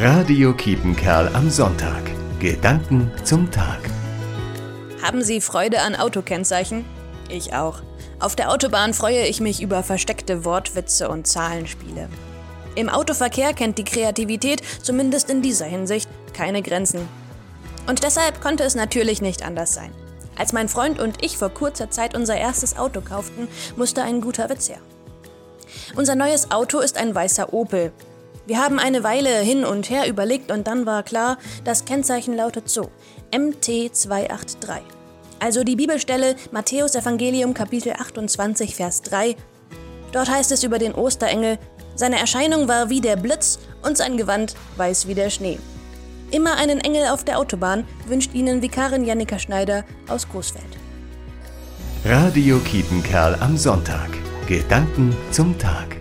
Radio Kiepenkerl am Sonntag. Gedanken zum Tag. Haben Sie Freude an Autokennzeichen? Ich auch. Auf der Autobahn freue ich mich über versteckte Wortwitze und Zahlenspiele. Im Autoverkehr kennt die Kreativität, zumindest in dieser Hinsicht, keine Grenzen. Und deshalb konnte es natürlich nicht anders sein. Als mein Freund und ich vor kurzer Zeit unser erstes Auto kauften, musste ein guter Witz her. Unser neues Auto ist ein weißer Opel. Wir haben eine Weile hin und her überlegt und dann war klar, das Kennzeichen lautet so: MT283. Also die Bibelstelle Matthäus Evangelium Kapitel 28 Vers 3. Dort heißt es über den Osterengel, seine Erscheinung war wie der Blitz und sein Gewand weiß wie der Schnee. Immer einen Engel auf der Autobahn wünscht Ihnen Vikarin Jannika Schneider aus Coesfeld. Radio Kiepenkerl am Sonntag. Gedanken zum Tag.